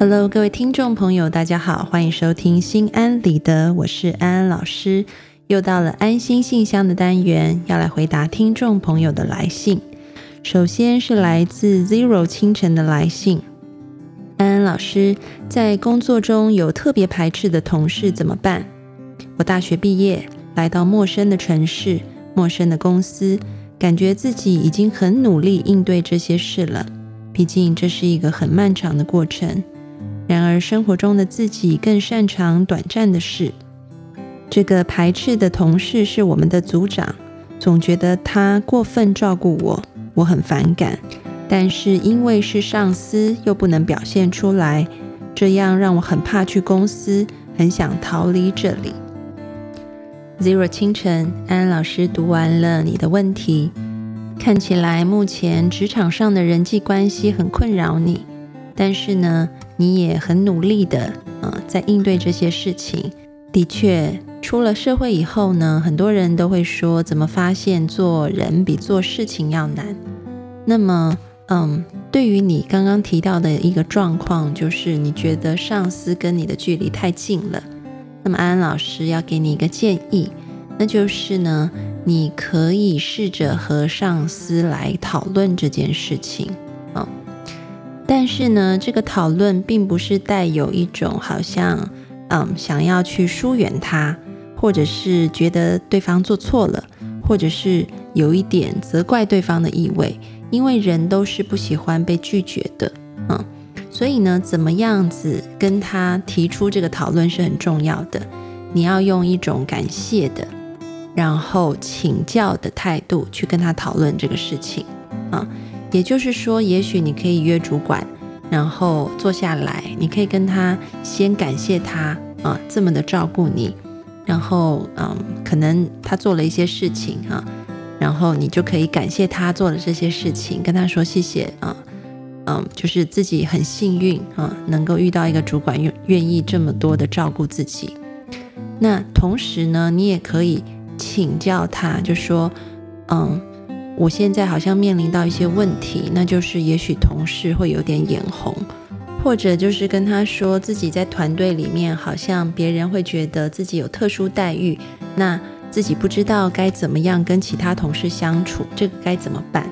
Hello，各位听众朋友，大家好，欢迎收听心安理得，我是安安老师。又到了安心信箱的单元，要来回答听众朋友的来信。首先是来自 Zero 清晨的来信，安安老师在工作中有特别排斥的同事怎么办？我大学毕业，来到陌生的城市、陌生的公司，感觉自己已经很努力应对这些事了，毕竟这是一个很漫长的过程。然而，生活中的自己更擅长短暂的事。这个排斥的同事是我们的组长，总觉得他过分照顾我，我很反感。但是因为是上司，又不能表现出来，这样让我很怕去公司，很想逃离这里。Zero 清晨，安安老师读完了你的问题，看起来目前职场上的人际关系很困扰你，但是呢？你也很努力的，呃，在应对这些事情。的确，出了社会以后呢，很多人都会说，怎么发现做人比做事情要难？那么，嗯，对于你刚刚提到的一个状况，就是你觉得上司跟你的距离太近了。那么，安安老师要给你一个建议，那就是呢，你可以试着和上司来讨论这件事情。但是呢，这个讨论并不是带有一种好像，嗯，想要去疏远他，或者是觉得对方做错了，或者是有一点责怪对方的意味。因为人都是不喜欢被拒绝的，嗯，所以呢，怎么样子跟他提出这个讨论是很重要的。你要用一种感谢的，然后请教的态度去跟他讨论这个事情，啊。也就是说，也许你可以约主管，然后坐下来，你可以跟他先感谢他啊，这么的照顾你，然后嗯，可能他做了一些事情啊，然后你就可以感谢他做了这些事情，跟他说谢谢啊，嗯，就是自己很幸运啊，能够遇到一个主管愿愿意这么多的照顾自己。那同时呢，你也可以请教他，就说嗯。我现在好像面临到一些问题，那就是也许同事会有点眼红，或者就是跟他说自己在团队里面好像别人会觉得自己有特殊待遇，那自己不知道该怎么样跟其他同事相处，这个该怎么办？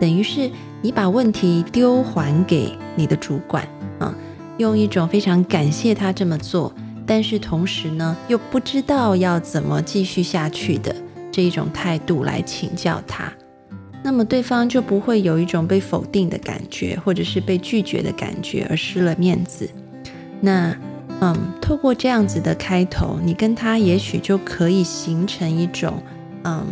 等于是你把问题丢还给你的主管啊，用一种非常感谢他这么做，但是同时呢又不知道要怎么继续下去的这一种态度来请教他。那么对方就不会有一种被否定的感觉，或者是被拒绝的感觉，而失了面子。那，嗯，透过这样子的开头，你跟他也许就可以形成一种，嗯，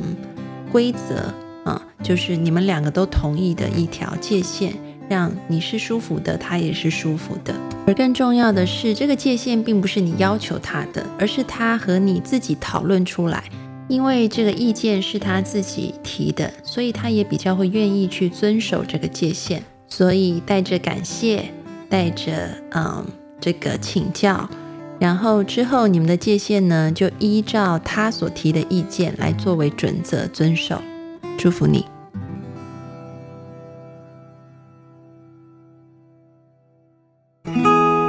规则啊，就是你们两个都同意的一条界限，让你是舒服的，他也是舒服的。而更重要的是，这个界限并不是你要求他的，而是他和你自己讨论出来。因为这个意见是他自己提的，所以他也比较会愿意去遵守这个界限。所以带着感谢，带着嗯这个请教，然后之后你们的界限呢，就依照他所提的意见来作为准则遵守。祝福你。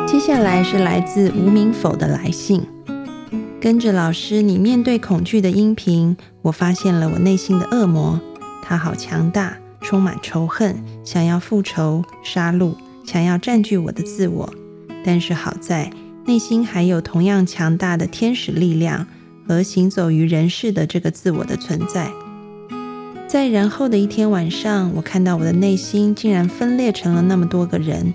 接下来是来自无名否的来信。跟着老师，你面对恐惧的音频，我发现了我内心的恶魔，他好强大，充满仇恨，想要复仇、杀戮，想要占据我的自我。但是好在内心还有同样强大的天使力量和行走于人世的这个自我的存在。在然后的一天晚上，我看到我的内心竟然分裂成了那么多个人，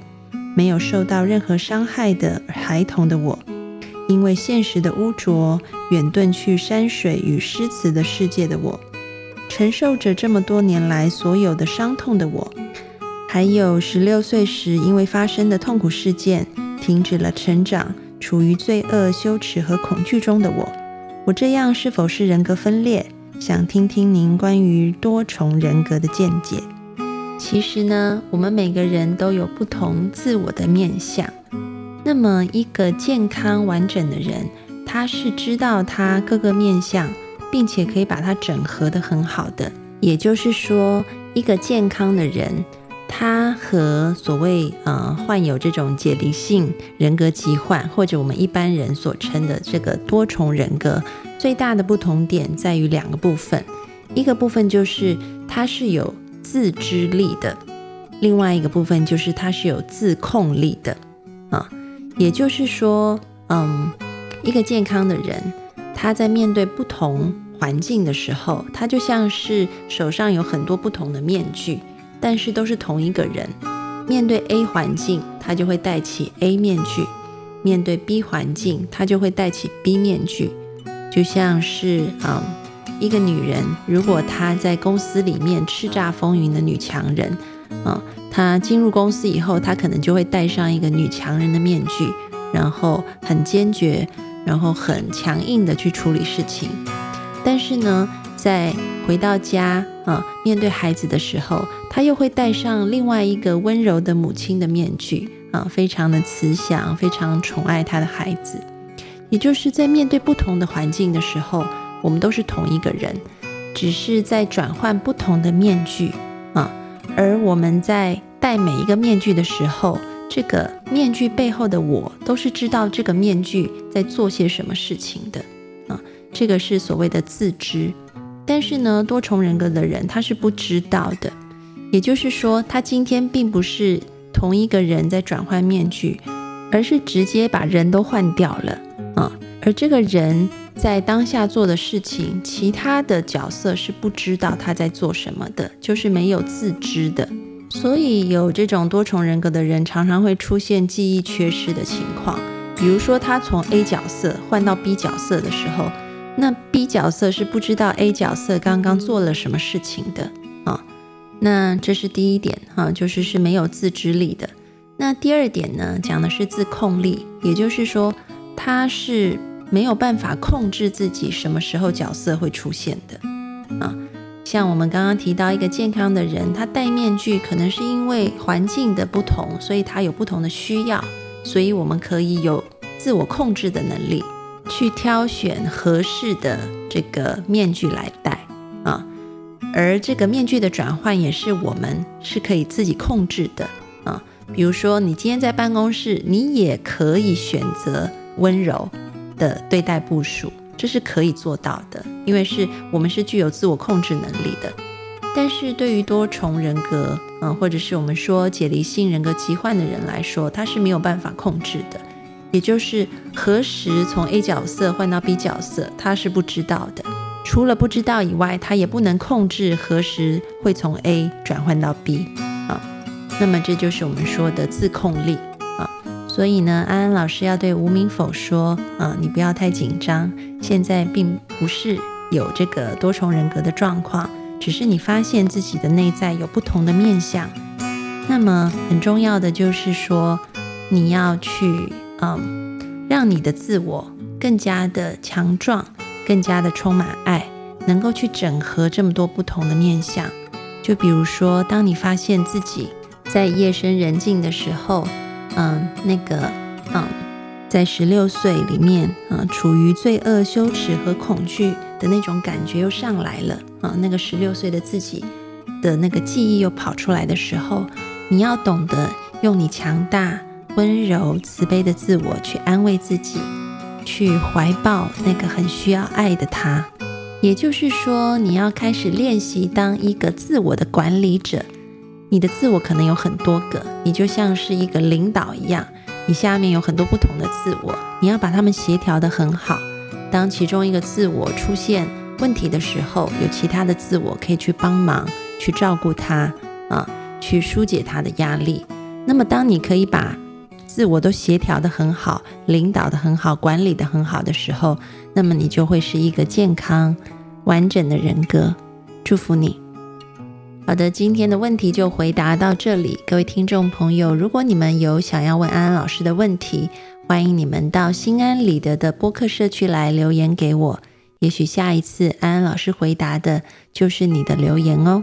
没有受到任何伤害的孩童的我。因为现实的污浊，远遁去山水与诗词的世界的我，承受着这么多年来所有的伤痛的我，还有十六岁时因为发生的痛苦事件停止了成长，处于罪恶、羞耻和恐惧中的我，我这样是否是人格分裂？想听听您关于多重人格的见解。其实呢，我们每个人都有不同自我的面相。那么，一个健康完整的人，他是知道他各个面相，并且可以把它整合的很好的。也就是说，一个健康的人，他和所谓呃患有这种解离性人格疾患，或者我们一般人所称的这个多重人格，最大的不同点在于两个部分，一个部分就是他是有自知力的，另外一个部分就是他是有自控力的啊，也就是说，嗯，一个健康的人，他在面对不同环境的时候，他就像是手上有很多不同的面具。但是都是同一个人，面对 A 环境，他就会戴起 A 面具；面对 B 环境，他就会戴起 B 面具。就像是，嗯，一个女人，如果她在公司里面叱咤风云的女强人，嗯，她进入公司以后，她可能就会戴上一个女强人的面具，然后很坚决，然后很强硬的去处理事情。但是呢，在回到家啊，面对孩子的时候，他又会戴上另外一个温柔的母亲的面具啊，非常的慈祥，非常宠爱他的孩子。也就是在面对不同的环境的时候，我们都是同一个人，只是在转换不同的面具。而我们在戴每一个面具的时候，这个面具背后的我，都是知道这个面具在做些什么事情的啊。这个是所谓的自知。但是呢，多重人格的人他是不知道的，也就是说，他今天并不是同一个人在转换面具，而是直接把人都换掉了啊。而这个人在当下做的事情，其他的角色是不知道他在做什么的，就是没有自知的。所以有这种多重人格的人，常常会出现记忆缺失的情况。比如说，他从 A 角色换到 B 角色的时候。那 B 角色是不知道 A 角色刚刚做了什么事情的啊，那这是第一点哈，就是是没有自知力的。那第二点呢，讲的是自控力，也就是说他是没有办法控制自己什么时候角色会出现的啊。像我们刚刚提到一个健康的人，他戴面具可能是因为环境的不同，所以他有不同的需要，所以我们可以有自我控制的能力。去挑选合适的这个面具来戴啊，而这个面具的转换也是我们是可以自己控制的啊。比如说，你今天在办公室，你也可以选择温柔的对待部署，这是可以做到的，因为是我们是具有自我控制能力的。但是对于多重人格嗯，或者是我们说解离性人格疾患的人来说，他是没有办法控制的。也就是何时从 A 角色换到 B 角色，他是不知道的。除了不知道以外，他也不能控制何时会从 A 转换到 B 啊。那么这就是我们说的自控力。所以呢，安安老师要对吴明否说啊，你不要太紧张，现在并不是有这个多重人格的状况，只是你发现自己的内在有不同的面相。那么很重要的就是说，你要去。嗯，让你的自我更加的强壮，更加的充满爱，能够去整合这么多不同的面相。就比如说，当你发现自己在夜深人静的时候，嗯，那个，嗯，在十六岁里面，啊，处于罪恶、羞耻和恐惧的那种感觉又上来了，啊，那个十六岁的自己的那个记忆又跑出来的时候，你要懂得用你强大。温柔慈悲的自我去安慰自己，去怀抱那个很需要爱的他。也就是说，你要开始练习当一个自我的管理者。你的自我可能有很多个，你就像是一个领导一样，你下面有很多不同的自我，你要把他们协调得很好。当其中一个自我出现问题的时候，有其他的自我可以去帮忙，去照顾他啊，去疏解他的压力。那么，当你可以把自我都协调的很好，领导的很好，管理的很好的时候，那么你就会是一个健康完整的人格。祝福你。好的，今天的问题就回答到这里。各位听众朋友，如果你们有想要问安安老师的问题，欢迎你们到心安理得的播客社区来留言给我。也许下一次安安老师回答的就是你的留言哦。